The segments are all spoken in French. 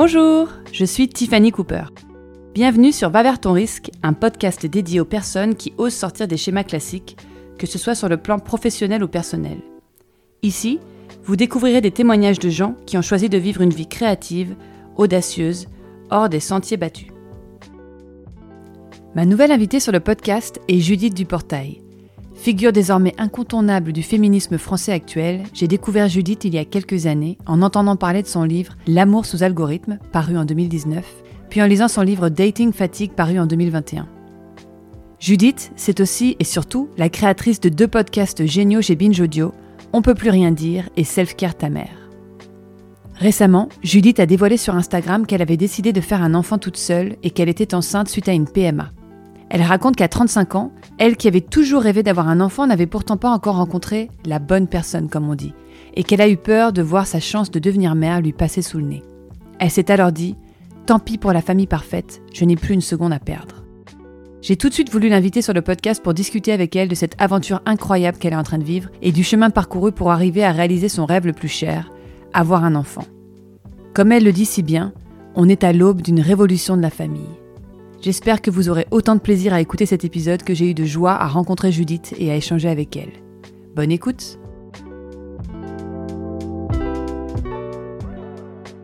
Bonjour, je suis Tiffany Cooper. Bienvenue sur Va vers ton risque, un podcast dédié aux personnes qui osent sortir des schémas classiques, que ce soit sur le plan professionnel ou personnel. Ici, vous découvrirez des témoignages de gens qui ont choisi de vivre une vie créative, audacieuse, hors des sentiers battus. Ma nouvelle invitée sur le podcast est Judith Duportail. Figure désormais incontournable du féminisme français actuel, j'ai découvert Judith il y a quelques années en entendant parler de son livre L'amour sous algorithme, paru en 2019, puis en lisant son livre Dating Fatigue, paru en 2021. Judith, c'est aussi et surtout la créatrice de deux podcasts géniaux chez Binge Audio, On peut plus rien dire et Self Care ta mère. Récemment, Judith a dévoilé sur Instagram qu'elle avait décidé de faire un enfant toute seule et qu'elle était enceinte suite à une PMA. Elle raconte qu'à 35 ans, elle qui avait toujours rêvé d'avoir un enfant n'avait pourtant pas encore rencontré la bonne personne, comme on dit, et qu'elle a eu peur de voir sa chance de devenir mère lui passer sous le nez. Elle s'est alors dit Tant pis pour la famille parfaite, je n'ai plus une seconde à perdre. J'ai tout de suite voulu l'inviter sur le podcast pour discuter avec elle de cette aventure incroyable qu'elle est en train de vivre et du chemin parcouru pour arriver à réaliser son rêve le plus cher, avoir un enfant. Comme elle le dit si bien, on est à l'aube d'une révolution de la famille. J'espère que vous aurez autant de plaisir à écouter cet épisode que j'ai eu de joie à rencontrer Judith et à échanger avec elle. Bonne écoute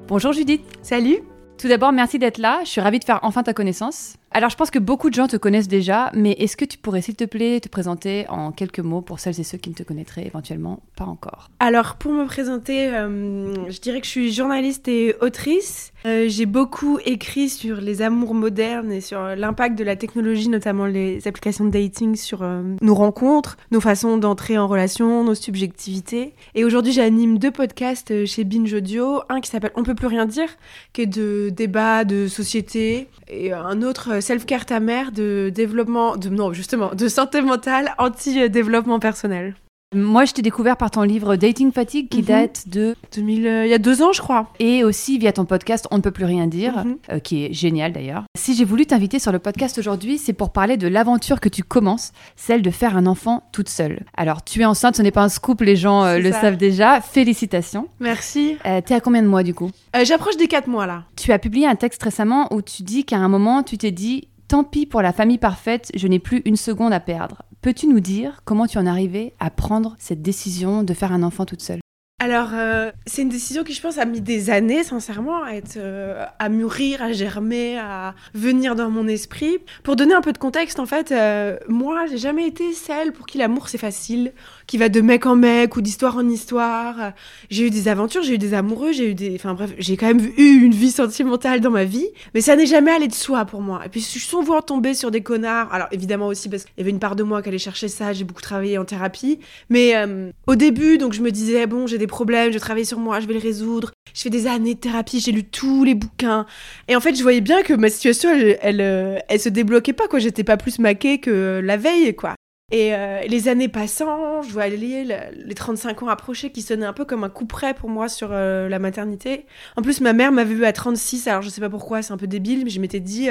Bonjour Judith Salut Tout d'abord, merci d'être là, je suis ravie de faire enfin ta connaissance. Alors, je pense que beaucoup de gens te connaissent déjà, mais est-ce que tu pourrais, s'il te plaît, te présenter en quelques mots pour celles et ceux qui ne te connaîtraient éventuellement pas encore? Alors, pour me présenter, euh, je dirais que je suis journaliste et autrice. Euh, j'ai beaucoup écrit sur les amours modernes et sur l'impact de la technologie, notamment les applications de dating sur euh, nos rencontres, nos façons d'entrer en relation, nos subjectivités. Et aujourd'hui, j'anime deux podcasts chez Binge Audio. Un qui s'appelle On peut plus rien dire, qui est de débat de société, et un autre Self-Care ta mère de développement, de, non justement, de santé mentale anti-développement personnel. Moi, je t'ai découvert par ton livre Dating Fatigue qui mhm. date de 2000, euh, il y a deux ans, je crois. Et aussi via ton podcast On ne peut plus rien dire, mhm. euh, qui est génial d'ailleurs. Si j'ai voulu t'inviter sur le podcast aujourd'hui, c'est pour parler de l'aventure que tu commences, celle de faire un enfant toute seule. Alors, tu es enceinte, ce n'est pas un scoop, les gens euh, le savent déjà. Félicitations. Merci. T'es à combien de mois du coup? J'approche des quatre mois là. Tu as publié un texte récemment où tu dis qu'à un moment, tu t'es dit Tant pis pour la famille parfaite, je n'ai plus une seconde à perdre. Peux-tu nous dire comment tu en es arrivée à prendre cette décision de faire un enfant toute seule? Alors, euh, c'est une décision qui, je pense, a mis des années, sincèrement, à, être, euh, à mûrir, à germer, à venir dans mon esprit. Pour donner un peu de contexte, en fait, euh, moi, j'ai jamais été celle pour qui l'amour c'est facile, qui va de mec en mec ou d'histoire en histoire. J'ai eu des aventures, j'ai eu des amoureux, j'ai eu des. Enfin bref, j'ai quand même eu une vie sentimentale dans ma vie, mais ça n'est jamais allé de soi pour moi. Et puis, je suis souvent tombée sur des connards. Alors, évidemment aussi, parce qu'il y avait une part de moi qui allait chercher ça, j'ai beaucoup travaillé en thérapie. Mais au début, donc, je me disais, bon, j'ai des problèmes, je travaille sur moi, je vais les résoudre. Je fais des années de thérapie, j'ai lu tous les bouquins. Et en fait, je voyais bien que ma situation, elle, elle, euh, elle se débloquait pas, quoi. J'étais pas plus maquée que la veille, quoi. Et euh, les années passant, je vois les, les 35 ans approcher qui sonnaient un peu comme un coup près pour moi sur euh, la maternité. En plus, ma mère m'avait vu à 36, alors je sais pas pourquoi, c'est un peu débile, mais je m'étais dit,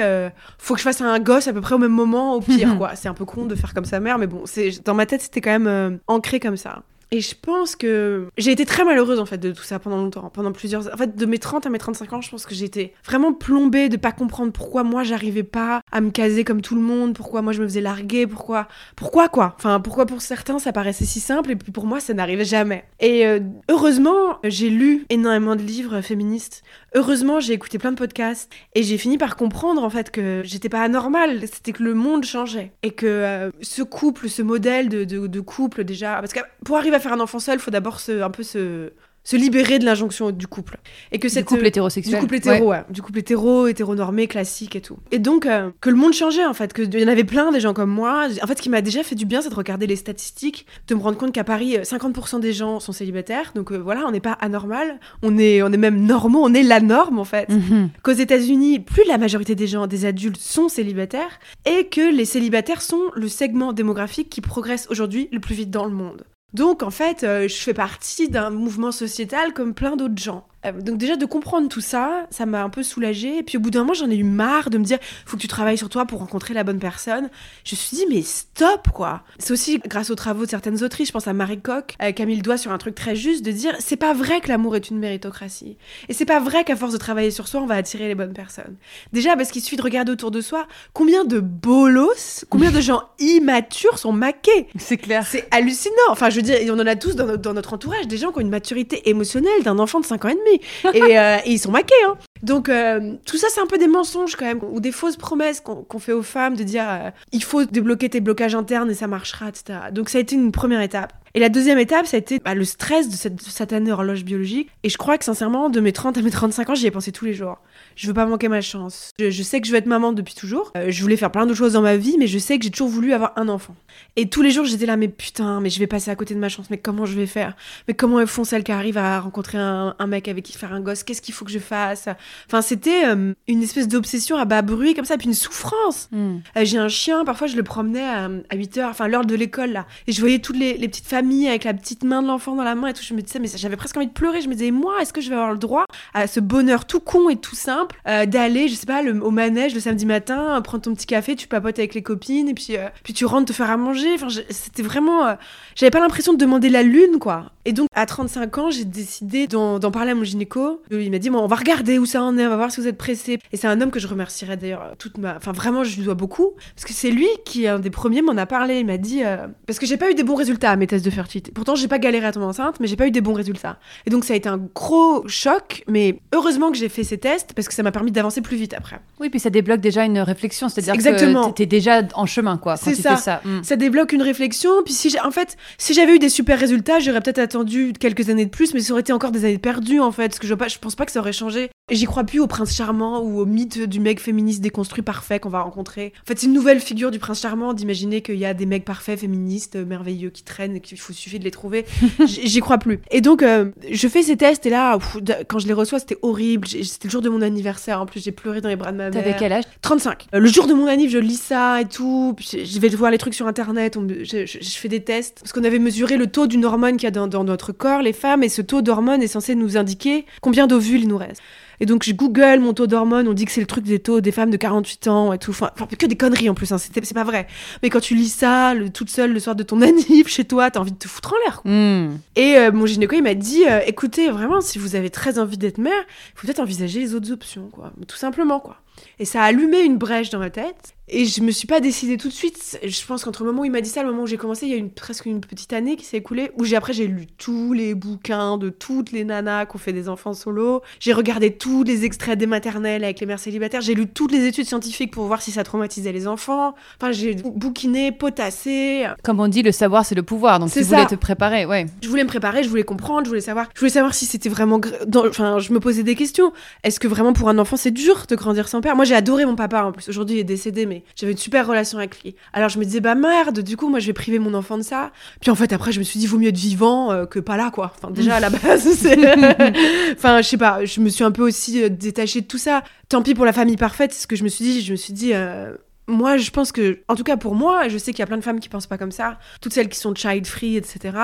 faut que je fasse un gosse à peu près au même moment, au pire, quoi. C'est un peu con de faire comme sa mère, mais bon, dans ma tête, c'était quand même ancré comme ça. Et je pense que j'ai été très malheureuse en fait de tout ça pendant longtemps, pendant plusieurs en fait de mes 30 à mes 35 ans, je pense que j'étais vraiment plombée de pas comprendre pourquoi moi j'arrivais pas à me caser comme tout le monde, pourquoi moi je me faisais larguer, pourquoi pourquoi quoi? Enfin pourquoi pour certains ça paraissait si simple et puis pour moi ça n'arrivait jamais. Et euh, heureusement, j'ai lu énormément de livres féministes. Heureusement, j'ai écouté plein de podcasts et j'ai fini par comprendre en fait que j'étais pas anormale, c'était que le monde changeait et que euh, ce couple, ce modèle de, couple déjà parce que pour arriver à faire un enfant seul, il faut d'abord un peu se, se libérer de l'injonction du couple. Et que cette, du couple hétérosexuel. Du couple hétéro, ouais. Du couple hétéro, hétéronormé, classique et tout. Et donc, euh, que le monde changeait, en fait, qu'il y en avait plein des gens comme moi. En fait, ce qui m'a déjà fait du bien, c'est de regarder les statistiques, de me rendre compte qu'à Paris, 50% des gens sont célibataires. Donc euh, voilà, on n'est pas anormal. On est, on est même normaux, on est la norme, en fait. Mhm. Qu'aux États-Unis, plus la majorité des gens, des adultes, sont célibataires. Et que les célibataires sont le segment démographique qui progresse aujourd'hui le plus vite dans le monde. Donc en fait, euh, je fais partie d'un mouvement sociétal comme plein d'autres gens. Euh, donc déjà de comprendre tout ça, ça m'a un peu soulagée. Et puis au bout d'un moment, j'en ai eu marre de me dire, faut que tu travailles sur toi pour rencontrer la bonne personne. Je me suis dit, mais stop quoi. C'est aussi grâce aux travaux de certaines autrices, je pense à Marie Coq, euh, qui a mis le doigt sur un truc très juste, de dire, c'est pas vrai que l'amour est une méritocratie. Et c'est pas vrai qu'à force de travailler sur soi, on va attirer les bonnes personnes. Déjà parce qu'il suffit de regarder autour de soi combien de bolos, combien de gens immatures sont maqués. C'est clair. C'est hallucinant. Enfin, je veux dire, on en a tous dans, notre- dans notre entourage des gens qui ont une maturité émotionnelle d'un enfant de 5 ans et demi. Et, euh, et ils sont maqués. Hein. Donc, euh, tout ça, c'est un peu des mensonges quand même, ou des fausses promesses qu'on qu'on fait aux femmes de dire euh, il faut débloquer tes blocages internes et ça marchera, etc. Donc, ça a été une première étape. Et la deuxième étape, ça a été bah, le stress de cette satanée horloge biologique. Et je crois que sincèrement, de mes 30 à mes 35 ans, j'y ai pensé tous les jours. Je veux pas manquer ma chance. Je, je sais que je veux être maman depuis toujours. Euh, je voulais faire plein de choses dans ma vie, mais je sais que j'ai toujours voulu avoir un enfant. Et tous les jours, j'étais là, mais putain, mais je vais passer à côté de ma chance. Mais comment je vais faire? Mais comment elles font celles qui arrivent à rencontrer un, un mec avec qui faire un gosse? Qu'est-ce qu'il faut que je fasse? Enfin, c'était euh, une espèce d'obsession à bas bruit comme ça, puis une souffrance. Hmm. Euh, j'ai un chien, parfois je le promenais à, à 8 heures, enfin l'heure de l'école là, et je voyais toutes les, les petites familles avec la petite main de l'enfant dans la main et tout. Je me disais, mais j'avais presque envie de pleurer. Je me disais, moi, est-ce que je vais avoir le droit à ce bonheur tout con et tout simple euh, d'aller, je sais pas, le- au manège le samedi matin, euh, prendre ton petit café, tu papotes avec les copines et puis, euh, puis tu rentres te faire à manger. Enfin, c'était vraiment. euh, j'avais pas l'impression de demander la lune, quoi. Et donc, à 35 ans, j'ai décidé d'en parler à mon gynéco. Il m'a dit, bon, on va regarder où ça en est, on va voir si vous êtes pressé. Et c'est un homme que je remercierai d'ailleurs toute ma. Enfin, vraiment, je lui dois beaucoup. Parce que c'est lui qui, un des premiers, m'en a parlé. Il m'a dit. Parce que j'ai pas eu des bons résultats à mes tests de fertilité. Pourtant, j'ai pas galéré à tomber enceinte, mais j'ai pas eu des bons résultats. Et donc, ça a été un gros choc. Mais heureusement que j'ai fait ces tests parce que ça m'a permis d'avancer plus vite après. Oui, puis ça débloque déjà une réflexion, c'est-à-dire que t'es déjà en chemin, quoi, quand C'est tu ça. fais ça. Hmm. ça débloque une réflexion. Puis si en fait, si j'avais eu des super résultats, j'aurais peut-être attendu quelques années de plus, mais ça aurait été encore des années perdues en fait. Parce que je, pas- je pense pas que ça aurait changé. J'y crois plus au prince charmant ou au mythe du mec féministe déconstruit parfait qu'on va rencontrer. En fait, c'est une nouvelle figure du prince charmant d'imaginer qu'il y a des mecs parfaits féministes euh, merveilleux qui traînent et qu'il faut suffit de les trouver. J'y crois plus. Et donc, euh, je fais ces tests et là, pff, quand je les reçois, c'était horrible. C'était le jour de mon anniversaire. En plus, j'ai pleuré dans les bras de ma mère. T'avais quel âge? 35. Euh, Le jour de mon anniv, je lis ça et tout. Je vais voir les trucs sur internet. on je, je- je fais des tests. Parce qu'on avait mesuré le taux d'une hormone qu'il y a dans, dans notre corps, les femmes. Et ce taux d'hormone est censé nous indiquer combien d'ovules il nous reste. Et donc je google mon taux d'hormone, on dit que c'est le truc des taux des femmes de 48 ans et tout. Enfin, que des conneries en plus, hein, c'est pas vrai. Mais quand tu lis ça, le, toute seule le soir de ton anniv chez toi, t'as envie de te foutre en l'air. quoi. Hmm. Et euh, mon gynéco, il m'a dit, euh, écoutez, vraiment, si vous avez très envie d'être mère, il faut peut-être envisager les autres options, quoi. Tout simplement, quoi. Et ça a allumé une brèche dans ma tête. Et je me suis pas décidée tout de suite. Je pense qu'entre le moment où il m'a dit ça, le moment où j'ai commencé, il y a une, presque une petite année qui s'est écoulée, où j'ai après j'ai lu tous les bouquins de toutes les nanas qui ont fait des enfants solo. J'ai regardé tous les extraits des maternelles avec les mères célibataires. J'ai lu toutes les études scientifiques pour voir si ça traumatisait les enfants. Enfin, j'ai bou- bouquiné, potassé. Comme on dit, le savoir, c'est le pouvoir. Donc C'est tu voulais ça. te préparer, ouais. Je voulais me préparer, je voulais comprendre, je voulais savoir, je voulais savoir si c'était vraiment, dans- enfin, je me posais des questions. Est-ce que vraiment pour un enfant c'est dur de grandir sans père Moi j'ai adoré mon papa en plus. Aujourd'hui il est décédé, mais j'avais une super relation avec lui. Alors je me disais bah merde, du coup moi je vais priver mon enfant de ça. Puis en fait après je me suis dit vaut mieux être vivant euh, que pas là quoi. Enfin déjà à la base c'est, enfin je sais pas, je me suis un peu aussi euh, détachée de tout ça. Tant pis pour la famille parfaite, c'est ce que je me suis dit. Je me suis dit. euh, moi, je pense que, en tout cas pour moi, je sais qu'il y a plein de femmes qui pensent pas comme ça, toutes celles qui sont child free, etc.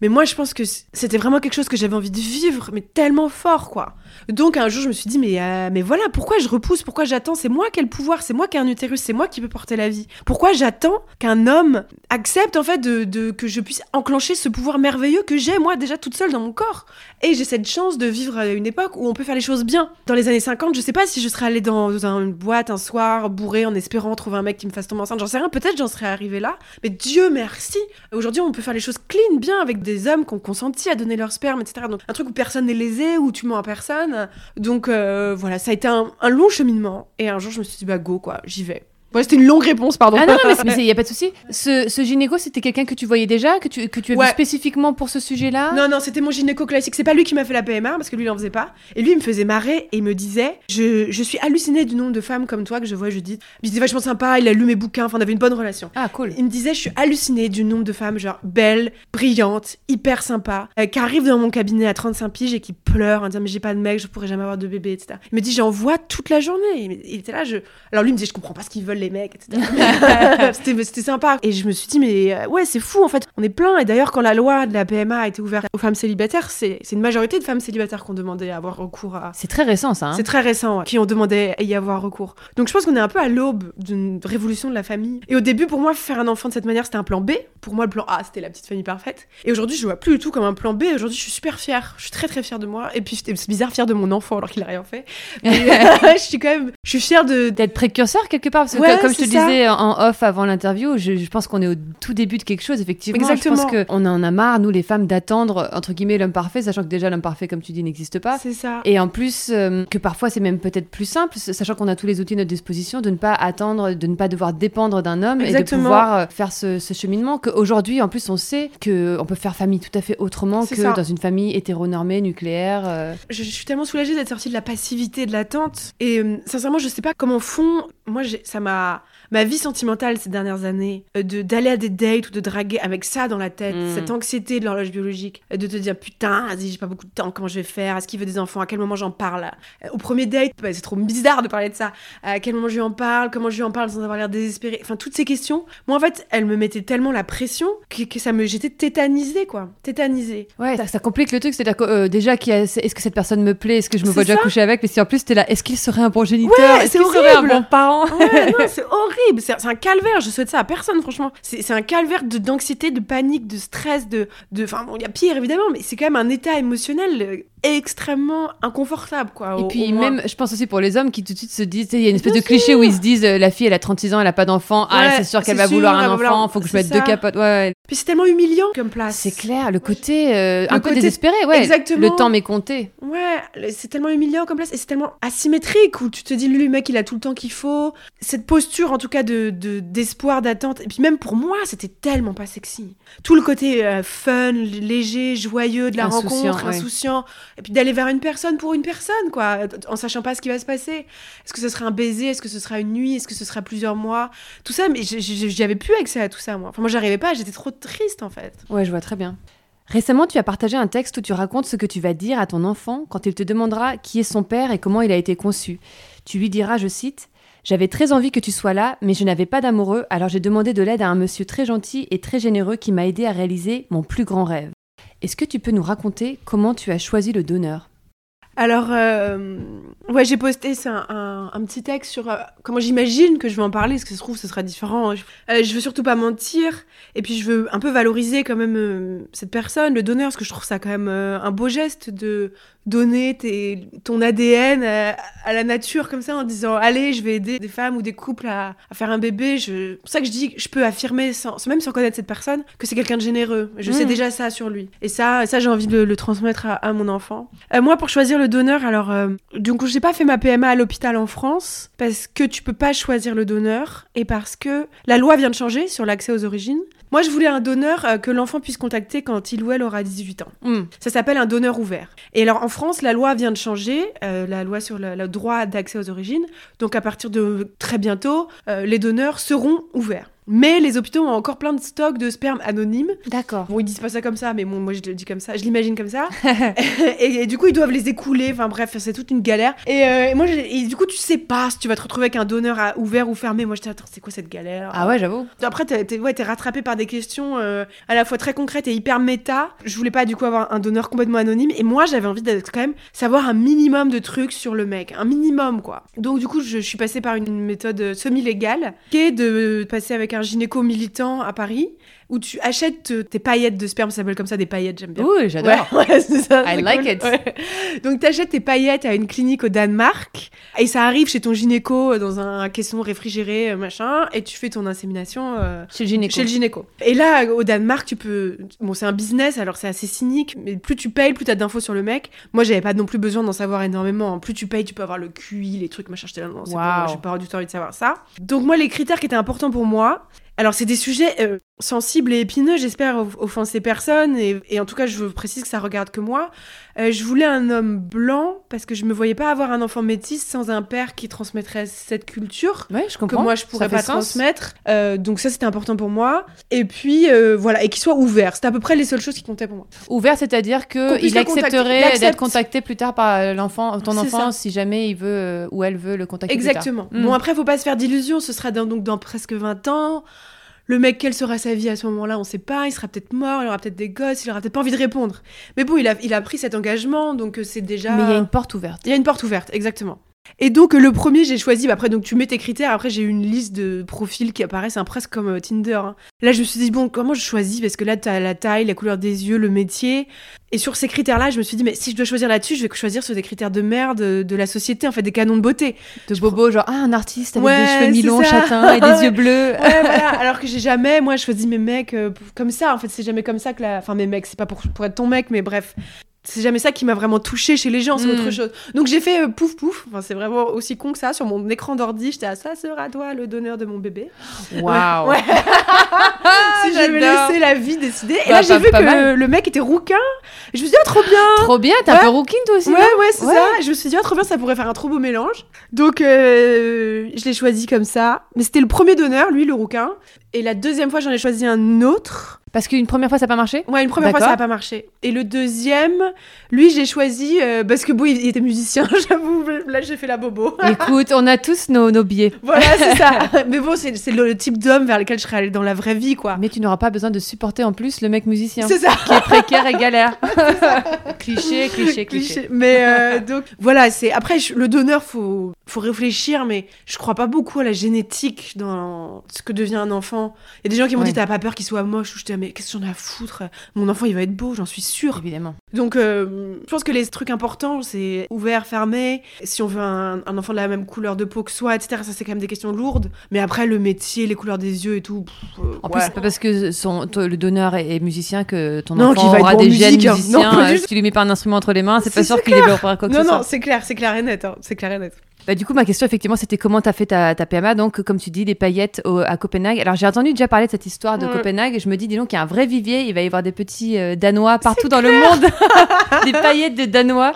Mais moi, je pense que c'était vraiment quelque chose que j'avais envie de vivre, mais tellement fort, quoi. Donc un jour, je me suis dit, mais, euh, mais voilà, pourquoi je repousse, pourquoi j'attends? C'est moi qui ai le pouvoir, c'est moi qui ai un utérus, c'est moi qui peux porter la vie. Pourquoi j'attends qu'un homme accepte, en fait, de, que je puisse enclencher ce pouvoir merveilleux que j'ai, moi, déjà toute seule dans mon corps? Et j'ai cette chance de vivre une époque où on peut faire les choses bien. Dans les années 50, je sais pas si je serais allée dans, dans une boîte un soir, bourrée, en espérant trouver un mec qui me fasse tomber enceinte. J'en sais rien, peut-être j'en serais arrivée là. Mais Dieu merci Aujourd'hui, on peut faire les choses clean, bien, avec des hommes qui ont consenti à donner leur sperme, etc. Donc, un truc où personne n'est lésé, où tu mens à personne. Donc, euh, voilà, ça a été un, un long cheminement. Et un jour, je me suis dit, bah, go, quoi, j'y vais. Ouais, c'était une longue réponse, pardon. Ah non, non, mais il n'y a pas de souci. Ce, ce gynéco, c'était quelqu'un que tu voyais déjà, que tu, que tu as Ouais. vu spécifiquement pour ce sujet-là? Non, non, c'était mon gynéco classique. C'est pas lui qui m'a fait la PMA, parce que lui, il en faisait pas. Et lui, il me faisait marrer et il me disait Je, je suis hallucinée du nombre de femmes comme toi que je vois, Judith. Il était vachement sympa, il a lu mes bouquins, enfin, on avait une bonne relation. Ah, cool. Il me disait, je suis hallucinée du nombre de femmes, genre, belles, brillantes, hyper sympas, euh, qui arrivent dans mon cabinet à 35 piges et qui pleurent en disant, mais j'ai pas de mec, je pourrais jamais avoir de bébé, etc. Il me dit, j'en vois toute la journée. Il il était là, je. Alors lui il me disait, je comprends pas ce qu'ils veulent les mecs, etc. c'était, sympa. Et je me suis dit, mais euh, ouais, c'est fou en fait. On est plein. Et d'ailleurs, quand la loi de la PMA a été ouverte aux femmes célibataires, c'est, c'est une majorité de femmes célibataires qui ont demandé à avoir recours à. C'est très récent ça. Hein c'est très récent, ouais, qui ont demandé à y avoir recours. Donc je pense qu'on est un peu à l'aube d'une révolution de la famille. Et au début, pour moi, faire un enfant de cette manière, c'était un plan B. Pour moi, le plan A, c'était la petite famille parfaite. Et aujourd'hui, je vois plus du tout comme un plan B. Aujourd'hui, je suis super fière. Je suis très très fière de moi. Et puis, c'est bizarre fière de mon enfant alors qu'il a rien fait. Mais, je suis quand même, je suis fière de d'être précurseur quelque part. Parce que Ouais, comme je te ça. disais en off avant l'interview, je, je pense qu'on est au tout début de quelque chose. Effectivement, Exactement. je pense qu'on en a marre nous les femmes d'attendre entre guillemets l'homme parfait, sachant que déjà l'homme parfait, comme tu dis, n'existe pas. C'est ça. Et en plus, euh, que parfois c'est même peut-être plus simple, sachant qu'on a tous les outils à notre disposition, de ne pas attendre, de ne pas devoir dépendre d'un homme et de Exactement. pouvoir euh, faire ce, ce cheminement. Qu'aujourd'hui, en plus, on sait qu'on peut faire famille tout à fait autrement que ça. dans une famille hétéronormée, nucléaire. euh. Je, je suis tellement soulagée d'être sortie de la passivité, de l'attente. Et euh, sincèrement, je sais pas comment font. Moi, ça m'a. Ma vie sentimentale ces dernières années, euh, de d'aller à des dates ou de draguer avec ça dans la tête, Mm. cette anxiété de l'horloge biologique, euh, de te dire putain, vas-y, j'ai pas beaucoup de temps, comment je vais faire Est-ce qu'il veut des enfants À quel moment j'en parle Euh, Au premier date, bah, c'est trop bizarre de parler de ça. À quel moment je lui en parle Comment je lui en parle sans avoir l'air désespéré Enfin, toutes ces questions. Moi, en fait, elles me mettaient tellement la pression que, que ça me. J'étais tétanisée, quoi. Tétanisée. Ouais, ça, ça complique le truc. C'est-à-dire que euh, déjà, a- est-ce que cette personne me plaît Est-ce que je me C'est vois déjà coucher avec Mais si en plus t'es là, est-ce qu'il serait un bon géniteur Ouais, Est-ce c'est qu'il serait un bon parent Ouais, non, c'est horrible. C'est un calvaire. Je souhaite ça à personne, franchement. C'est un calvaire de- d'anxiété, de panique, de stress, de. de- Enfin, bon, il y a pire, évidemment, mais c'est quand même un état émotionnel euh, extrêmement inconfortable, quoi. Et puis même, je pense aussi pour les hommes qui tout de suite se disent, il y a une espèce Bien de cliché où ils se disent, euh, la fille elle a 36 ans, elle a pas d'enfant, ah c'est sûr qu'elle c'est va sûr, vouloir un va vouloir- enfant, faut que je mette deux capotes. Ouais, ouais. Puis c'est tellement humiliant comme place. c'est clair, le côté euh, un peu désespéré, ouais. Exactement. Le temps m'est compté. Ouais, c'est tellement humiliant comme place et c'est tellement asymétrique où tu te dis, lui, le mec, il a tout le temps qu'il faut. Cette posture, en tout cas, de de- d'espoir, d'attente. Et puis même pour moi, c'était tellement pas sexy. Tout le côté euh, fun, léger, joyeux de la Insouciant, rencontre, ouais. insouciant. Et puis d'aller vers une personne pour une personne, quoi, en sachant pas ce qui va se passer. Est-ce que ce sera un baiser? Est-ce que ce sera une nuit? Est-ce que ce sera plusieurs mois? Tout ça, mais j'y avais plus accès à tout ça, moi. Enfin, moi, j'arrivais pas, j'étais trop triste, en fait. Ouais, je vois très bien. Récemment, tu as partagé un texte où tu racontes ce que tu vas dire à ton enfant quand il te demandera qui est son père et comment il a été conçu. Tu lui diras, je cite, J'avais très envie que tu sois là, mais je n'avais pas d'amoureux, alors j'ai demandé de l'aide à un monsieur très gentil et très généreux qui m'a aidé à réaliser mon plus grand rêve. Est-ce que tu peux nous raconter comment tu as choisi le donneur? Alors, euh, ouais, j'ai posté ça, un, un petit texte sur euh, comment j'imagine que je vais en parler, parce que ça se trouve, ce sera différent. Je, euh, je veux surtout pas mentir, et puis je veux un peu valoriser quand même euh, cette personne, le donneur, parce que je trouve ça quand même euh, un beau geste de donner tes, ton ADN à, à la nature comme ça, en disant, allez, je vais aider des femmes ou des couples à, à faire un bébé. Je- C'est pour ça que je dis que je peux affirmer, sans, même sans connaître cette personne, que c'est quelqu'un de généreux. Je sais Mm. déjà ça sur lui. Et ça, ça j'ai envie de le, le transmettre à, à mon enfant. Moi, pour choisir le donneur, alors, euh, donc j'ai pas fait ma PMA à l'hôpital en France parce que tu peux pas choisir le donneur et parce que la loi vient de changer sur l'accès aux origines. Moi, je voulais un donneur euh, que l'enfant puisse contacter quand il ou elle aura 18 ans. Hmm. Ça s'appelle un donneur ouvert. Et alors en France, la loi vient de changer, euh, la loi sur le, le droit d'accès aux origines. Donc à partir de très bientôt, euh, les donneurs seront ouverts. Mais les hôpitaux ont encore plein de stocks de sperme anonymes. D'accord. Bon, ils disent pas ça comme ça, mais bon, moi je le dis comme ça, je l'imagine comme ça. et, et du coup, ils doivent les écouler. Enfin bref, c'est toute une galère. Et, euh, et moi, et du coup, tu sais pas si tu vas te retrouver avec un donneur à- ouvert ou fermé. Moi, j'étais attends, c'est quoi cette galère? Ah ouais, j'avoue. après, t'es, ouais, rattrapé par des questions euh, à la fois très concrètes et hyper méta. Je voulais pas du coup avoir un donneur complètement anonyme. Et moi, j'avais envie de quand même savoir un minimum de trucs sur le mec. Un minimum, quoi. Donc, du coup, je, je suis passée par une méthode euh, semi-légale qui est de passer avec un gynéco militant à Paris où tu achètes euh, tes paillettes de sperme. Ça s'appelle comme ça des paillettes, j'aime bien. Oui, j'adore. Ouais, ouais, c'est ça. I like cool. it. Ouais. Donc, t'achètes tes paillettes à une clinique au Danemark et ça arrive chez ton gynéco euh, dans un caisson réfrigéré, euh, machin, et tu fais ton insémination euh, Chez le gynéco. chez le gynéco. Et là, au Danemark, tu peux. Bon, c'est un business, alors c'est assez cynique, mais plus tu payes, plus t'as d'infos sur le mec. Moi, j'avais pas non plus besoin d'en savoir énormément. Plus tu payes, tu peux avoir le QI, les trucs, machin. J'étais là, non, c'est pas j'ai pas du tout envie de savoir ça. Donc, moi, les critères qui étaient importants pour moi, Alors, c'est des sujets euh, sensibles et épineux, j'espère offenser personne, et, et, en tout cas, je précise que ça regarde que moi. Euh, je voulais un homme blanc parce que je me voyais pas avoir un enfant métis sans un père qui transmettrait cette culture ouais, je comprends. que moi je pourrais pas transmettre. Euh, donc ça, c'était important pour moi. Et puis voilà, et qu'il soit ouvert. C'était à peu près les seules choses qui comptaient pour moi. Ouvert, c'est-à-dire que il accepterait d'être contacté plus tard par l'enfant, ton enfant, si jamais il veut ou elle veut le contacter. Exactement. Plus tard. Bon, après, faut pas se faire d'illusions. Ce sera donc dans presque 20 ans. Le mec, quelle sera sa vie à ce moment-là On sait pas. Il sera peut-être mort, il aura peut-être des gosses, il aura peut-être pas envie de répondre. Mais bon, il a, il a pris cet engagement, donc euh, c'est déjà. Mais il y a une porte ouverte. Il y a une porte ouverte, exactement. Et donc le premier, j'ai choisi. Bah, après, donc tu mets tes critères. Après, j'ai une liste de profils qui apparaissent un presque comme euh, Tinder. Hein. Là, je me suis dit bon, comment je choisis? Parce que là, tu as la taille, la couleur des yeux, le métier. Et sur ces critères-là, je me suis dit mais si je dois choisir là-dessus, je vais choisir sur des critères de merde de, la société, en fait, des canons de beauté. De bobo, genre ah un artiste avec des cheveux mi-longs, châtains et des yeux bleus. ouais, voilà. Alors que j'ai jamais, moi, je choisis mes mecs euh, comme ça. En fait, c'est jamais comme ça que la. Enfin, mes mecs, c'est pas pour, pour être ton mec, mais bref c'est jamais ça qui m'a vraiment touché chez les gens, c'est autre hmm. chose. Donc j'ai fait euh, pouf pouf, enfin, c'est vraiment aussi con que ça, sur mon écran d'ordi, j'étais à ça sera toi le donneur de mon bébé. Waouh! Ouais. si j'avais laissé la vie décider. Et là bah, j'ai vu que le mec était rouquin. je me suis dit, oh, trop bien! Trop bien, t'as un peu rouquin toi aussi? Ouais, ouais, c'est ça. je me suis dit, oh, trop bien, ça pourrait faire un trop beau mélange. Donc euh, je l'ai choisi comme ça. Mais c'était le premier donneur, lui, le rouquin. Et la deuxième fois, j'en ai choisi un autre. Parce qu'une première fois, ça n'a pas marché Ouais, une première fois, ça n'a pas marché. Et le deuxième, lui, j'ai choisi euh, parce que bon, il était musicien, j'avoue. Là, j'ai fait la bobo. Écoute, on a tous nos, nos biais. Voilà, c'est ça. Mais bon, c'est le, type d'homme vers lequel je serais allée dans la vraie vie, quoi. Mais tu n'auras pas besoin de supporter en plus le mec musicien. C'est ça. Qui est précaire et galère. cliché, cliché, cliché, Mais euh, donc, voilà, c'est. Après, le donneur, faut, faut réfléchir, mais je crois pas beaucoup à la génétique dans ce que devient un enfant. Il y a des gens qui m'ont dit, t'as pas peur qu'il soit moche ou je mais qu'est-ce que j'en ai à foutre? Mon enfant, il va être beau, j'en suis sûre. Évidemment. Donc, euh, je pense que les trucs importants, c'est ouvert, fermé. Si on veut un, enfant de la même couleur de peau que soi, etc., ça, c'est quand même des questions lourdes. Mais après, le métier, les couleurs des yeux et tout. Euh, en plus, c'est pas parce que son, le donneur est, musicien que ton enfant aura des gènes musiciens. Non, euh, si tu lui mets pas un instrument entre les mains, c'est pas sûr qu'il développera quoi que non, ce soit. Non, non, c'est clair, c'est clair et net. Hein. c'est clair et net. Bah, du coup, ma question, effectivement, c'était comment tu as fait ta, ta, PMA. Donc, comme tu dis, des paillettes à Copenhague. Alors, j'ai entendu déjà parler de cette histoire de Copenhague et je me dis, dis donc, il y a un vrai vivier. Il va y avoir des petits euh, Danois partout dans le monde. des paillettes de Danois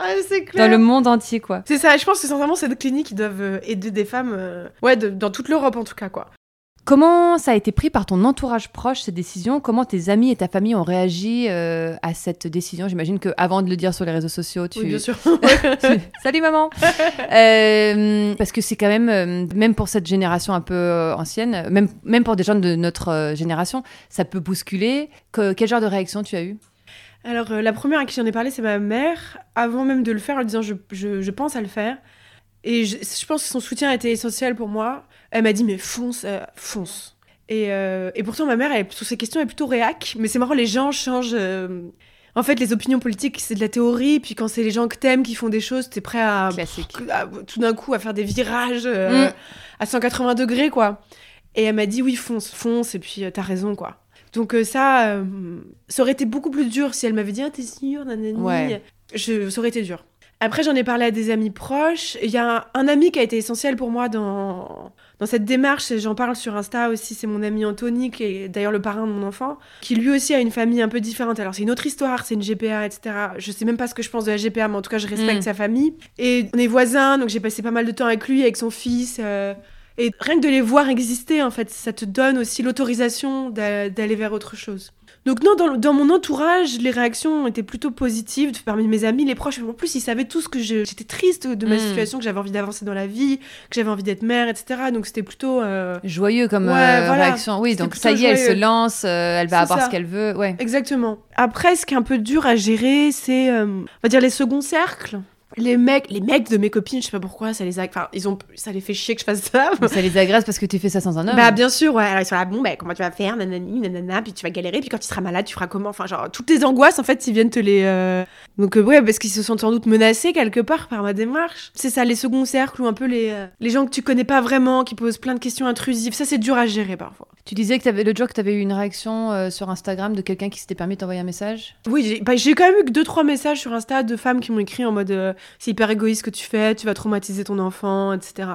dans le monde entier, quoi. C'est ça. Je pense que sincèrement, ces cliniques, qui doivent aider des femmes, euh, ouais, dans toute l'Europe en tout cas, quoi. Comment ça a été pris par ton entourage proche, cette décision Comment tes amis et ta famille ont réagi euh, à cette décision? J'imagine qu'avant de le dire sur les réseaux sociaux, tu... Oui, bien sûr. Salut maman euh, Parce que c'est quand même, euh, même pour cette génération un peu ancienne, même, même pour des gens de notre génération, ça peut bousculer. quel genre de réaction tu as eu alors, la première à qui j'en ai parlé, c'est ma mère, avant même de le faire, en disant je, je, je pense à le faire. Et je, je, pense que son soutien a été essentiel pour moi. Elle m'a dit, mais fonce, euh, fonce. Et, euh, et, pourtant, ma mère, elle, sur ces questions, elle est plutôt réac. Mais c'est marrant, les gens changent. Euh, en fait, les opinions politiques, c'est de la théorie. Puis quand c'est les gens que t'aimes qui font des choses, t'es prêt à, tout d'un coup à faire des virages mm. à 180 degrés, quoi. Et elle m'a dit, oui, fonce, fonce. Et puis, t'as raison, quoi. Donc ça, ça aurait été beaucoup plus dur si elle m'avait dit, ah, t'es sûre, nanani. Ouais. Je, ça aurait été dur. Après, j'en ai parlé à des amis proches. Il y a un, ami qui a été essentiel pour moi dans, dans cette démarche. J'en parle sur Insta aussi. C'est mon ami Anthony, qui est d'ailleurs le parrain de mon enfant, qui lui aussi a une famille un peu différente. Alors, c'est une autre histoire, c'est une GPA, etc. Je sais même pas ce que je pense de la GPA, mais en tout cas, je respecte mm. sa famille. Et on est voisins, donc j'ai passé pas mal de temps avec lui, avec son fils. Euh, et rien que de les voir exister, en fait, ça te donne aussi l'autorisation d'aller vers autre chose. Donc non, dans, mon entourage, les réactions étaient plutôt positives parmi mes amis, les proches. En plus, ils savaient tous que j'étais triste de ma hmm. situation, que j'avais envie d'avancer dans la vie, que j'avais envie d'être mère, etc. Donc c'était plutôt euh, joyeux comme euh, réaction. Oui, donc ça y est, elle se lance, euh, elle va avoir ce qu'elle veut. Ouais. Exactement. Après, ce qui est un peu dur à gérer, c'est, on va dire, les seconds cercles les mecs, les mecs de mes copines, je sais pas pourquoi, ça les enfin, ils ont, ça les fait chier que je fasse ça. ça les agresse parce que tu fais ça sans un homme. Bah bien sûr, ouais. Alors ils sont là, bon, bah comment tu vas faire, nanani, nanana, puis tu vas galérer, puis quand tu seras malade, tu feras comment, enfin genre toutes les angoisses en fait, ils viennent te les. Euh, donc euh, ouais, parce qu'ils se sont sans doute menacés quelque part par ma démarche. C'est ça, les seconds cercles ou un peu les, euh, les gens que tu connais pas vraiment, qui posent plein de questions intrusives. Ça c'est dur à gérer parfois. Tu disais que avais, le jour que tu avais eu une réaction sur Instagram de quelqu'un qui s'était permis de t'envoyer un message? Oui, j'ai bah, quand même eu que deux trois messages sur Insta de femmes qui m'ont écrit en mode c'est hyper égoïste que tu fais, tu vas traumatiser ton enfant, etc.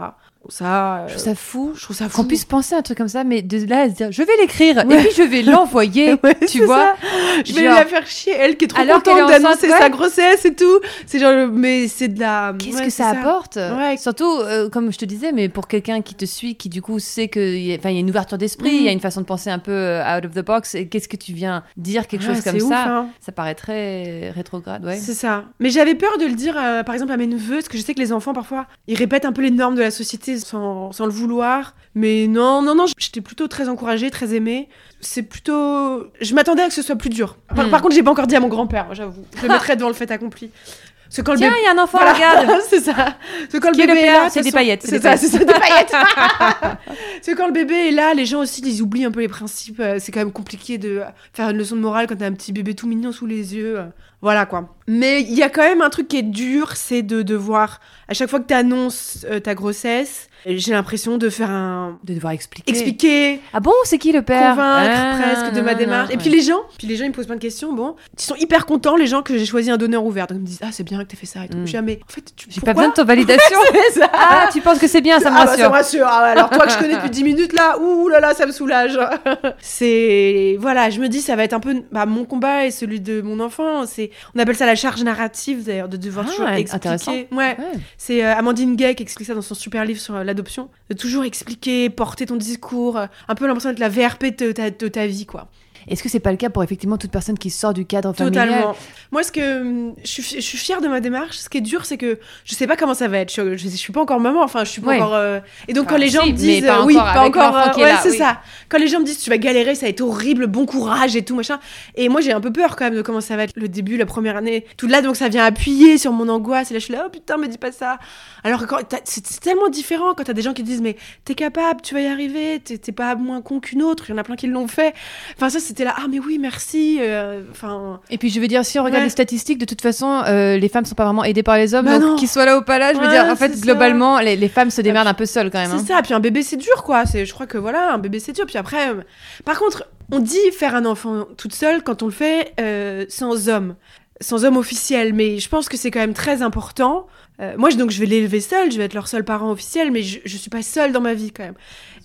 Ça, Je trouve ça fou. je trouve ça fou. Qu'on puisse penser à un truc comme ça, mais de là à se dire, je vais l'écrire, Ouais. et puis je vais l'envoyer, Ouais, tu vois. ça. Je vais Genre, la faire chier, elle qui est trop Alors contente d'annoncer ouais. sa grossesse et tout. C'est genre, mais c'est de la. Qu'est-ce que ça, apporte? Surtout, euh, comme je te disais, mais pour quelqu'un qui te suit, qui du coup sait qu'il y, a- enfin, il y a une ouverture d'esprit, il Mhm. y a une façon de penser un peu euh, out of the box, et qu'est-ce que tu viens dire quelque chose comme ouf, ça? hein. Ça paraît très rétrograde, ouais. C'est ça. Mais j'avais peur de le dire, euh, par exemple, à mes neveux, parce que je sais que les enfants, parfois, ils répètent un peu les normes de la société sans, sans le vouloir. Mais non, non, non, j'étais plutôt très encouragée, très aimée. C'est plutôt. Je m'attendais à que ce soit plus dur. Par, Hmm. par contre, j'ai pas encore dit à mon grand-père, j'avoue. Je le mettrais devant le fait accompli. Tiens, bébé. il y a un enfant, Voilà. regarde c'est ça. Quand le bébé est là, C'est de des paillettes, c'est C'est ça, c'est ça, des paillettes. Que quand le bébé est là, les gens aussi, ils oublient un peu les principes. Euh, C'est quand même compliqué de faire une leçon de morale quand t'as un petit bébé tout mignon sous les yeux. Euh, Voilà quoi. Mais il y a quand même un truc qui est dur, c'est de devoir, à chaque fois que t'annonces euh, ta grossesse, j'ai l'impression de faire un... De devoir expliquer. Expliquer, Ah bon, c'est qui le père convaincre Ah, presque de ma démarche. Et puis les gens, puis les gens ils me posent plein de questions. Bon, ils sont hyper contents les gens que j'ai choisi un donneur ouvert. Donc ils me disent ah c'est bien que t'aies fait ça et tout. Mm. Jamais. En fait, tu J'ai pas besoin de ton validation ça. Ah, tu penses que c'est bien, ça me Ah bah, rassure. rassure. Ah alors toi que je connais depuis 10 minutes là, ouh là là, ça me soulage. c'est voilà, je me dis ça va être un peu bah, mon combat et celui de mon enfant. C'est on appelle ça la charge narrative d'ailleurs de devoir Ah, toujours expliquer. Ouais. Ouais. C'est euh, Amandine Gay qui explique ça dans son super livre sur euh, de toujours expliquer, porter ton discours, euh, un peu l'impression d'être la VRP de ta vie quoi. Est-ce que c'est pas le cas pour effectivement toute personne qui sort du cadre familial Totalement. Moi, ce que je suis, fi- je suis fière de ma démarche. Ce qui est dur, c'est que je sais pas comment ça va être. Je, je, je suis pas encore maman. Enfin, je suis pas Ouais. encore. euh, Et donc, Enfin, quand les gens si, me disent, pas oui, pas encore. euh, ouais, c'est oui. ça. Quand les gens me disent, tu vas galérer, ça va être horrible, bon courage et tout machin. Et moi, j'ai un peu peur quand même de comment ça va être le début, la première année. Tout là, donc ça vient appuyer sur mon angoisse. Et là, je suis là, oh putain, me dis pas ça. Alors que c'est c'est tellement différent quand t'as des gens qui te disent, mais t'es capable, tu vas y arriver, t'es pas moins con qu'une autre. Il y en a plein qui l'ont fait. Enfin, ça, là, ah mais oui, merci. euh, Enfin. Et puis je veux dire, si on regarde Ouais. les statistiques, de toute façon, euh, les femmes sont pas vraiment aidées par les hommes. Bah donc qu'ils soient là ou pas là, je veux Ouais, dire, en fait, globalement, les, les femmes se démerdent un peu seules quand même. hein. C'est ça, puis un bébé c'est dur quoi. C'est, je crois que voilà, un bébé c'est dur. Puis après, euh, par contre, on dit faire un enfant toute seule quand on le fait sans homme, sans homme officiel. Mais je pense que c'est quand même très important. Euh, moi, donc je vais l'élever seule, je vais être leur seul parent officiel, mais je, je suis pas seule dans ma vie quand même.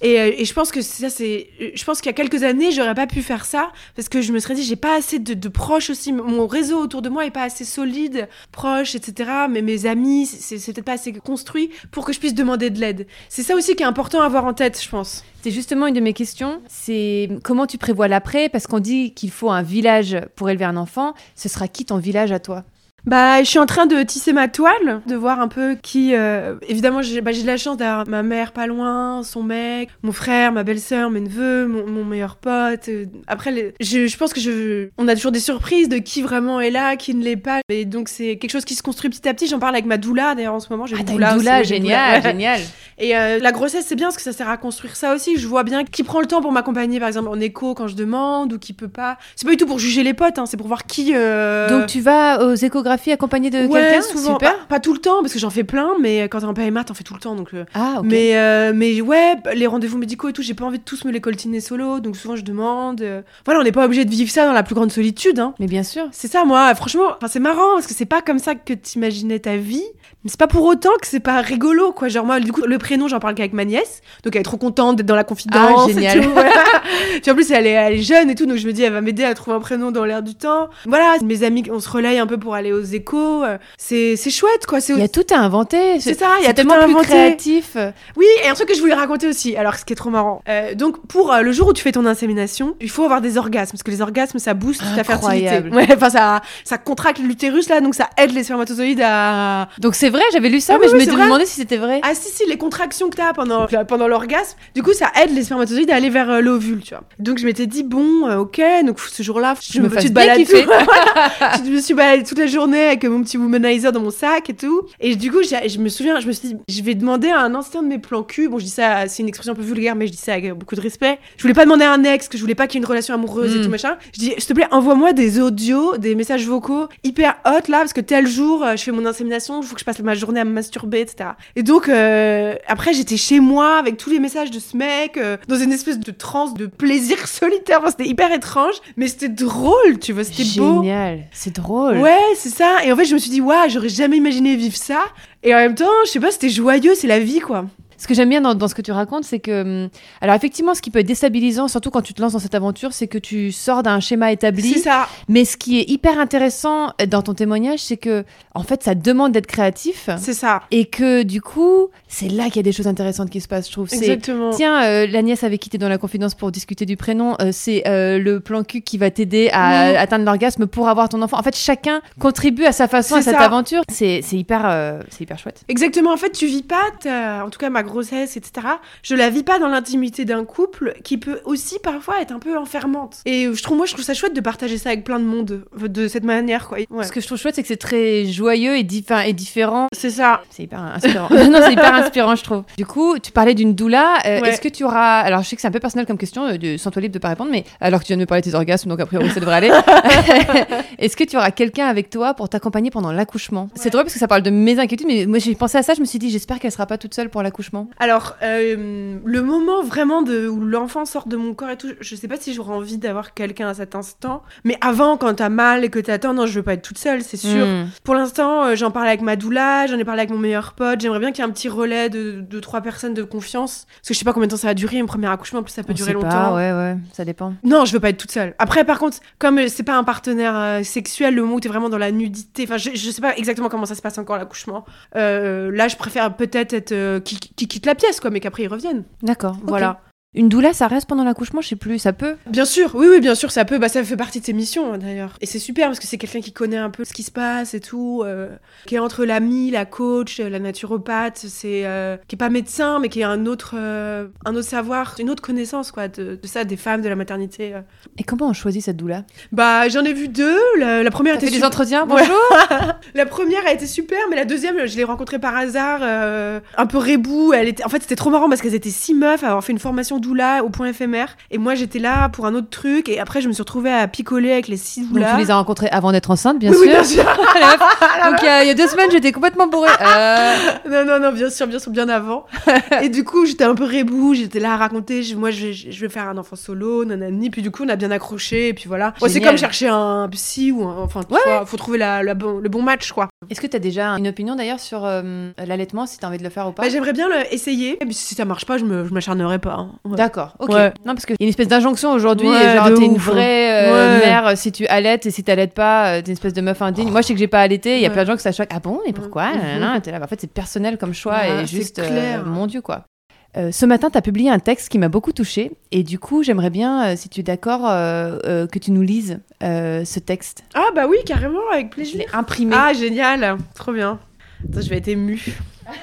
Et, euh, et je pense que ça c'est, je pense qu'il y a quelques années, j'aurais pas pu faire ça parce que je me serais dit j'ai pas assez de, de proches aussi, mon réseau autour de moi est pas assez solide, proche, etc. Mais mes amis, c'est peut-être pas assez construit pour que je puisse demander de l'aide. C'est ça aussi qui est important à avoir en tête, je pense. C'est justement une de mes questions. C'est comment tu prévois l'après? Parce qu'on dit qu'il faut un village pour élever un enfant. Ce sera qui ton village à toi? Bah, je suis en train de tisser ma toile, de voir un peu qui. euh, évidemment, j'ai bah, j'ai de la chance d'avoir ma mère pas loin, son mec, mon frère, ma belle-sœur, mes neveux, mon, mon meilleur pote. euh, Après, les- je, je pense que je. On a toujours des surprises de qui vraiment est là, qui ne l'est pas. Et donc, c'est quelque chose qui se construit petit à petit. J'en parle avec ma doula, d'ailleurs, en ce moment. J'ai Ah, une doula doula, génial, doula, génial. Et euh, la grossesse, c'est bien parce que ça sert à construire ça aussi. Je vois bien qui prend le temps pour m'accompagner, par exemple, en écho quand je demande ou qui peut pas. C'est pas du tout pour juger les potes, hein, c'est pour voir qui. euh, Donc tu vas aux échographies accompagné de Ouais, quelqu'un? souvent. Super. Pas, pas tout le temps, parce que j'en fais plein, mais quand t'es en PMA, t'en fais tout le temps. Donc, euh, Ah, ok. mais, euh, mais ouais, les rendez-vous médicaux et tout, j'ai pas envie de tous me les coltiner solo, donc souvent je demande. euh, Voilà, on n'est pas obligé de vivre ça dans la plus grande solitude. Hein. Mais bien sûr. C'est ça, moi, franchement, enfin, c'est marrant, parce que c'est pas comme ça que t'imaginais ta vie, mais c'est pas pour autant que c'est pas rigolo, quoi. Genre, moi, du coup, le prénom, j'en parle qu'avec ma nièce, donc elle est trop contente d'être dans la confidence. Ah, et génial. tout, voilà. Puis en plus, elle est, elle est jeune et tout, donc je me dis, elle va m'aider à trouver un prénom dans l'air du temps. Voilà, mes amis, on se relaye un peu pour aller aux échos. C'est c'est chouette, quoi. Il y a tout à inventer. c'est ça, il y a C'est tout tellement à plus inventer. créatif. Oui, et un truc que je voulais raconter aussi, alors ce qui est trop marrant. Euh, donc, pour euh, le jour où tu fais ton insémination, il faut avoir des orgasmes, parce que les orgasmes, ça booste ta fertilité. Incroyable. Ouais, enfin, ça, ça contracte l'utérus, là, donc ça aide les spermatozoïdes à... Donc c'est vrai, j'avais lu ça, Ah mais oui, je me demandais si c'était vrai. Ah si, si, les contractions que t'as pendant, pendant l'orgasme, du coup, ça aide les spermatozoïdes à aller vers euh, l'ovule, tu vois. Donc, je m'étais dit, bon, euh, ok, donc ce jour-là, Je me tu te balades tout- Voilà. je me suis baladée toute la journée avec mon petit womanizer dans mon sac et tout. Et du coup, je me souviens, je me suis dit, je vais demander à un ancien de mes plans cul. Bon, je dis ça, c'est une expression un peu vulgaire, mais je dis ça avec beaucoup de respect. Je voulais pas demander à un ex, que je voulais pas qu'il y ait une relation amoureuse et Mm. tout machin. Je dis, s'il te plaît, envoie-moi des audios, des messages vocaux hyper hot là, parce que tel jour, euh, je fais mon insémination, il faut que je passe ma journée à me masturber, etc. Et donc, euh, après, j'étais chez moi avec tous les messages de ce mec, euh, dans une espèce de transe de plaisir solitaire. Enfin, c'était hyper étrange, mais c'était drôle, tu vois, c'était beau. Génial. C'est drôle. Ouais, c'est ça. Et en fait, je me suis dit, waouh, j'aurais jamais imaginé vivre ça. Et en même temps, je sais pas, c'était joyeux, c'est la vie, quoi. Ce que j'aime bien dans, dans ce que tu racontes, c'est que. hum, Alors, effectivement, ce qui peut être déstabilisant, surtout quand tu te lances dans cette aventure, c'est que tu sors d'un schéma établi. C'est ça. Mais ce qui est hyper intéressant dans ton témoignage, c'est que, en fait, ça demande d'être créatif. C'est ça. Et que, du coup, c'est là qu'il y a des choses intéressantes qui se passent, je trouve. Exactement. Tiens, euh, la nièce avec qui t'es dans la confidence pour discuter du prénom, euh, c'est euh, le plan cul qui va t'aider à atteindre l'orgasme pour avoir ton enfant. En fait, chacun contribue à sa façon à cette ça. aventure. C'est hyper, euh, c'est hyper chouette. Exactement, en fait, tu vis pas, en tout cas ma grossesse, etc. Je la vis pas dans l'intimité d'un couple qui peut aussi parfois être un peu enfermante. Et je trouve, moi, je trouve ça chouette de partager ça avec plein de monde de cette manière, quoi. Ouais. Ce que je trouve chouette, c'est que c'est très joyeux et, di- 'fin, et différent. C'est ça. C'est hyper inspirant. non, c'est hyper inspirant, je trouve. Du coup, tu parlais d'une doula. Euh, Ouais. Est-ce que tu auras. Alors, je sais que c'est un peu personnel comme question, euh, de... sans toi libre de pas répondre, mais alors que tu viens de me parler de tes orgasmes, donc a priori, ça devrait aller. Est-ce que tu auras quelqu'un avec toi pour t'accompagner pendant l'accouchement? C'est drôle parce que ça parle de mes inquiétudes, mais moi, j'ai pensé à ça, je me suis dit, j'espère qu'elle sera pas toute seule pour l'accouchement. Alors, euh, le moment vraiment de, où l'enfant sort de mon corps et tout, je sais pas si j'aurais envie d'avoir quelqu'un à cet instant. Mais avant, quand t'as mal et que t'attends, non, je veux pas être toute seule, c'est sûr. Hmm. Pour l'instant, euh, j'en parle avec ma doula, j'en ai parlé avec mon meilleur pote. J'aimerais bien qu'il y ait un petit relais de, de trois personnes de confiance. Parce que je sais pas combien de temps ça va durer, un premier accouchement, en plus ça peut On durer sait longtemps. pas, ouais, ouais, ça dépend. Non, je veux pas être toute seule. Après, par contre, comme euh, c'est pas un partenaire euh, sexuel, le moment où t'es vraiment dans la nudité, enfin, je, je sais pas exactement comment ça se passe encore l'accouchement. Là, je préfère peut-être être euh, qui, qui quitte la pièce, quoi, mais qu'après ils reviennent. D'accord, Voilà. Une doula, ça reste pendant l'accouchement, je sais plus, ça peut. Bien sûr, oui, oui, bien sûr, ça peut. Bah, ça fait partie de ses missions hein, d'ailleurs. Et c'est super parce que c'est quelqu'un qui connaît un peu ce qui se passe et tout, euh, qui est entre l'ami, la coach, euh, la naturopathe, c'est euh, qui est pas médecin, mais qui a un autre, euh, un autre savoir, une autre connaissance quoi de, de ça, des femmes, de la maternité. euh. Et comment on choisit cette doula? Bah, j'en ai vu deux. La, la première était fait des entretiens, Ouais. bonjour La première a été super, mais la deuxième, je l'ai rencontrée par hasard, euh, un peu rebou. Elle était, en fait, c'était trop marrant parce qu'elles étaient six meufs à avoir fait une formation au point éphémère. Et moi, j'étais là pour un autre truc. Et après, je me suis retrouvée à picoler avec les six Donc doulas. tu les as rencontrés avant d'être enceinte, bien Oui, sûr. oui, bien sûr. Donc il y, a- il y a deux semaines, j'étais complètement bourrée. Euh, non, non, non, bien sûr, bien sûr, bien avant. et du coup, j'étais un peu rebou. J'étais là à raconter. je- moi, je, vais- je vais faire un enfant solo, nanani. Puis du coup, on a bien accroché. Et puis voilà. Ouais, c'est comme chercher un psy ou un, enfin, tu vois, faut trouver la, la bon, le bon match, quoi. Est-ce que tu as déjà une opinion d'ailleurs sur euh, l'allaitement, si tu as envie de le faire ou pas? Bah, j'aimerais bien le- essayer. Et puis si ça marche pas, je m'acharnerai pas. hein. D'accord, ok. Ouais. Non, parce qu'il y a une espèce d'injonction aujourd'hui, Ouais, genre t'es une ouf, vraie euh, Ouais. mère euh, si tu allaites et si t'allaites pas, euh, t'es une espèce de meuf indigne. Moi, je sais que j'ai pas allaité, il y a plein de gens que ça choque. Ah bon, et pourquoi Mhm. Nanana, T'es là, bah, En fait, c'est personnel comme choix et juste, euh, clair. mon Dieu, quoi. Euh, ce matin, tu as publié un texte qui m'a beaucoup touchée et du coup, j'aimerais bien, euh, si tu es d'accord, euh, que tu nous lises ce texte. Ah bah oui, carrément, avec Je plaisir. l'ai imprimé. Ah génial, trop bien. Attends, je vais être émue.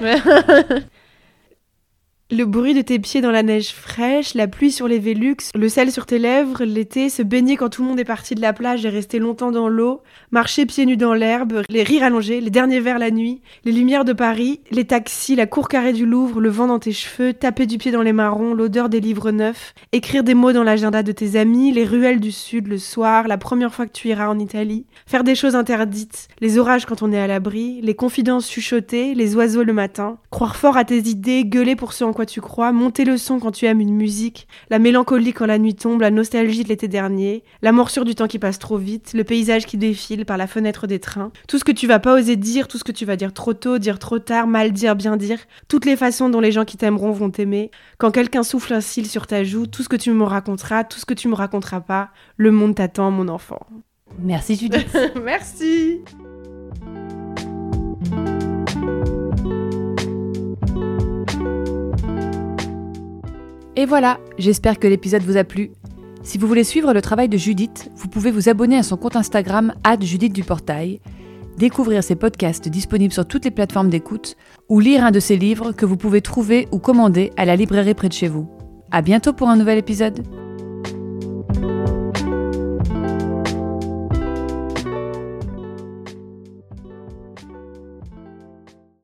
Le bruit de tes pieds dans la neige fraîche, la pluie sur les Vélux, le sel sur tes lèvres, l'été, se baigner quand tout le monde est parti de la plage et rester longtemps dans l'eau, marcher pieds nus dans l'herbe, les rires allongés, les derniers verres la nuit, les lumières de Paris, les taxis, la cour carrée du Louvre, le vent dans tes cheveux, taper du pied dans les marrons, l'odeur des livres neufs, écrire des mots dans l'agenda de tes amis, les ruelles du sud le soir, la première fois que tu iras en Italie, faire des choses interdites, les orages quand on est à l'abri, les confidences chuchotées, les oiseaux le matin, croire fort à tes idées, gueuler pour ce en quoi tu crois, monter le son quand tu aimes une musique, la mélancolie quand la nuit tombe, la nostalgie de l'été dernier, la morsure du temps qui passe trop vite, le paysage qui défile par la fenêtre des trains, tout ce que tu vas pas oser dire, tout ce que tu vas dire trop tôt, dire trop tard, mal dire, bien dire, toutes les façons dont les gens qui t'aimeront vont t'aimer, quand quelqu'un souffle un cil sur ta joue, tout ce que tu me raconteras, tout ce que tu me raconteras pas, le monde t'attend, mon enfant. Merci Judith. Merci. Et voilà, j'espère que l'épisode vous a plu. Si vous voulez suivre le travail de Judith, vous pouvez vous abonner à son compte Instagram Judith découvrir ses podcasts disponibles sur toutes les plateformes d'écoute ou lire un de ses livres que vous pouvez trouver ou commander à la librairie près de chez vous. À bientôt pour un nouvel épisode.